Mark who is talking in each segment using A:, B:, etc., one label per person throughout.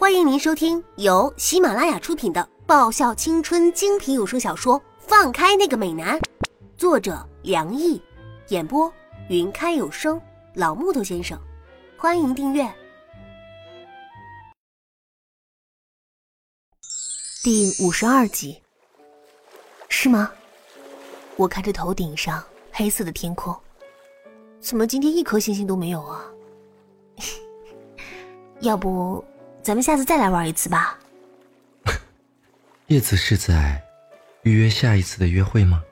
A: 欢迎您收听由喜马拉雅出品的爆笑青春精品有声小说《放开那个美男》，作者梁毅，演播云开有声老木头先生。欢迎订阅第五十二集，是吗？我看着头顶上黑色的天空，怎么今天一颗星星都没有啊？要不，咱们下次再来玩一次吧。
B: 叶子是在预约下一次的约会吗？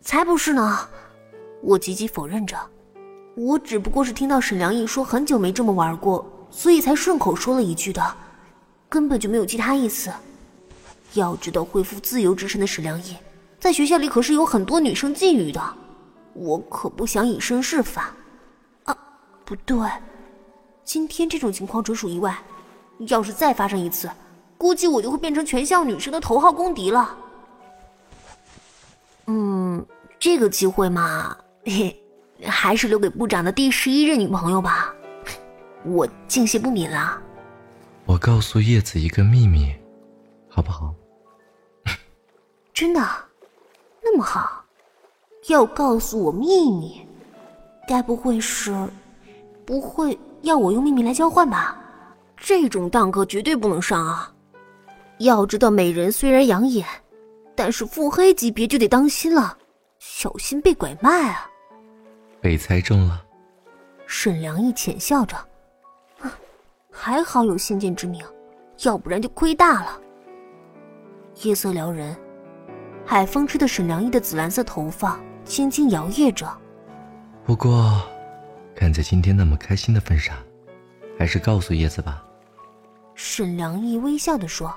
A: 才不是呢！我急急否认着，我只不过是听到沈良毅说很久没这么玩过，所以才顺口说了一句的，根本就没有其他意思。要知道，恢复自由之身的沈良毅，在学校里可是有很多女生觊觎的，我可不想以身试法。啊，不对。今天这种情况纯属意外，要是再发生一次，估计我就会变成全校女生的头号公敌了。嗯，这个机会嘛，嘿，还是留给部长的第十一任女朋友吧。我敬谢不敏了。
B: 我告诉叶子一个秘密，好不好？
A: 真的，那么好，要告诉我秘密，该不会是，不会？要我用秘密来交换吧？这种当可绝对不能上啊！要知道，美人虽然养眼，但是腹黑级别就得当心了，小心被拐卖啊！
B: 被猜中了。
A: 沈良义浅笑着，还好有先见之明，要不然就亏大了。夜色撩人，海风吹得沈良义的紫蓝色头发轻轻摇曳着。
B: 不过。看在今天那么开心的份上，还是告诉叶子吧。
A: 沈良义微笑的说：“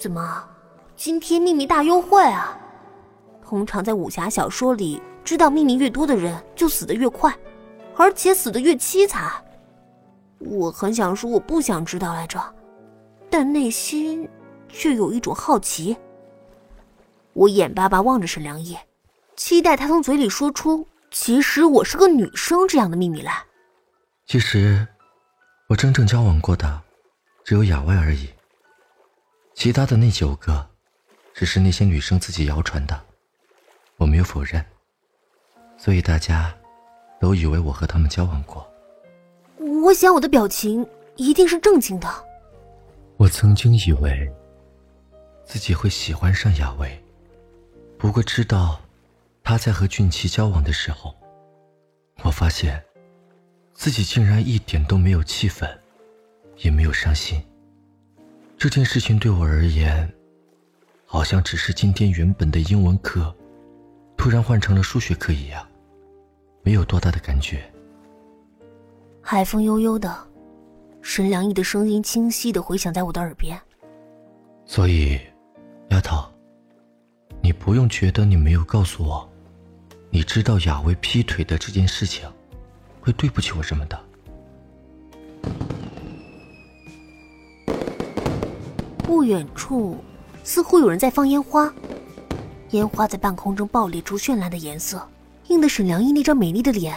A: 怎么，今天秘密大优惠啊？通常在武侠小说里，知道秘密越多的人就死得越快，而且死得越凄惨。我很想说我不想知道来着，但内心却有一种好奇。我眼巴巴望着沈良义，期待他从嘴里说出。”其实我是个女生，这样的秘密来。
B: 其实，我真正交往过的只有雅薇而已。其他的那九个，只是那些女生自己谣传的，我没有否认。所以大家都以为我和他们交往过。
A: 我想我的表情一定是正经的。
B: 我曾经以为自己会喜欢上雅薇，不过知道。他在和俊奇交往的时候，我发现自己竟然一点都没有气愤，也没有伤心。这件事情对我而言，好像只是今天原本的英文课，突然换成了数学课一样，没有多大的感觉。
A: 海风悠悠的，沈良毅的声音清晰的回响在我的耳边。
B: 所以，丫头，你不用觉得你没有告诉我。你知道雅薇劈腿的这件事情，会对不起我什么的？
A: 不远处似乎有人在放烟花，烟花在半空中爆裂出绚烂的颜色，映得沈良毅那张美丽的脸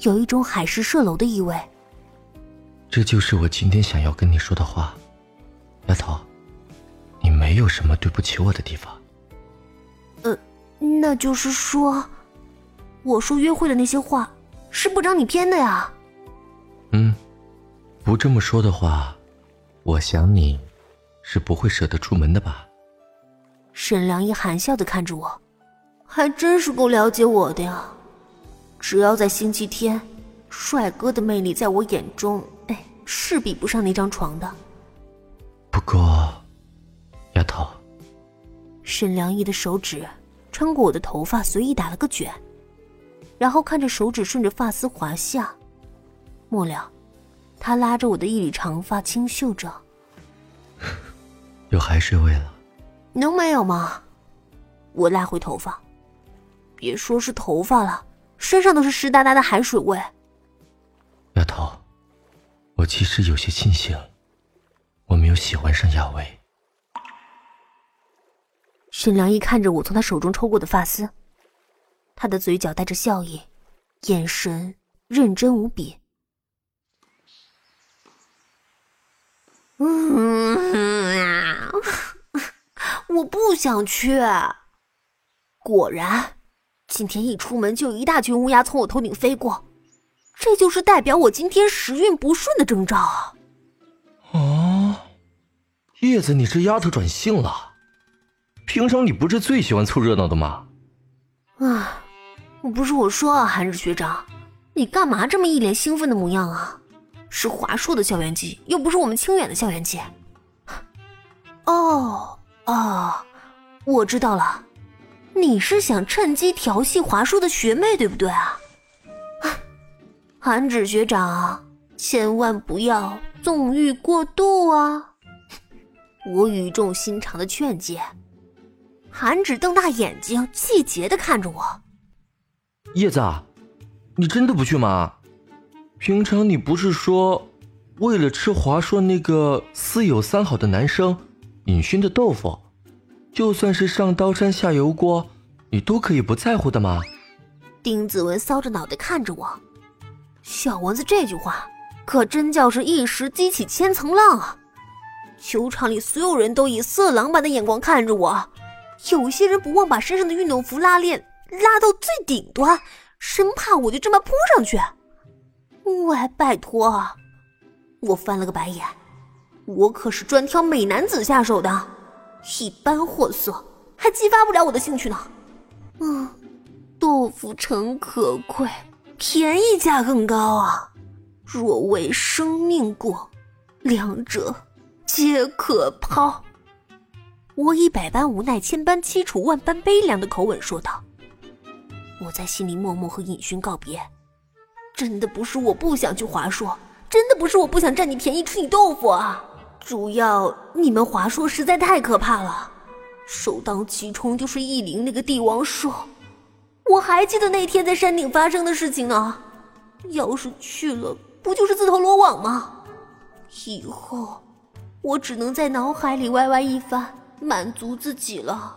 A: 有一种海市蜃楼的意味。
B: 这就是我今天想要跟你说的话，丫头，你没有什么对不起我的地方。
A: 呃，那就是说。我说约会的那些话，是部长你编的呀？
B: 嗯，不这么说的话，我想你是不会舍得出门的吧？
A: 沈良一含笑的看着我，还真是够了解我的呀。只要在星期天，帅哥的魅力在我眼中，哎，是比不上那张床的。
B: 不过，丫头，
A: 沈良一的手指穿过我的头发，随意打了个卷。然后看着手指顺着发丝滑下，末了，他拉着我的一缕长发轻嗅着，
B: 有海水味了。
A: 能没有吗？我拉回头发，别说是头发了，身上都是湿哒哒的海水味。
B: 丫头，我其实有些庆幸，我没有喜欢上亚薇。
A: 沈良一看着我从他手中抽过的发丝。他的嘴角带着笑意，眼神认真无比。嗯，我不想去。果然，今天一出门就有一大群乌鸦从我头顶飞过，这就是代表我今天时运不顺的征兆啊！
B: 哦，叶子，你这丫头转性了。平常你不是最喜欢凑热闹的吗？
A: 啊，不是我说啊，韩日学长，你干嘛这么一脸兴奋的模样啊？是华硕的校园机，又不是我们清远的校园机。哦哦，我知道了，你是想趁机调戏华硕的学妹，对不对啊？韩芷学长，千万不要纵欲过度啊！我语重心长的劝诫。韩芷瞪大眼睛，气结的看着我。
B: 叶子，你真的不去吗？平常你不是说，为了吃华硕那个私有三好的男生尹勋的豆腐，就算是上刀山下油锅，你都可以不在乎的吗？
A: 丁子文搔着脑袋看着我，小蚊子这句话可真叫是一时激起千层浪啊！球场里所有人都以色狼般的眼光看着我，有些人不忘把身上的运动服拉链拉到最顶端，生怕我就这么扑上去。喂，拜托！我翻了个白眼，我可是专挑美男子下手的，一般货色还激发不了我的兴趣呢。嗯，豆腐诚可贵，便宜价更高啊！若为生命过，两者皆可抛。我以百般无奈、千般凄楚、万般悲凉的口吻说道。我在心里默默和尹勋告别。真的不是我不想去华硕，真的不是我不想占你便宜吃你豆腐啊！主要你们华硕实在太可怕了，首当其冲就是易灵那个帝王兽。我还记得那天在山顶发生的事情呢，要是去了，不就是自投罗网吗？以后我只能在脑海里歪歪一番，满足自己了。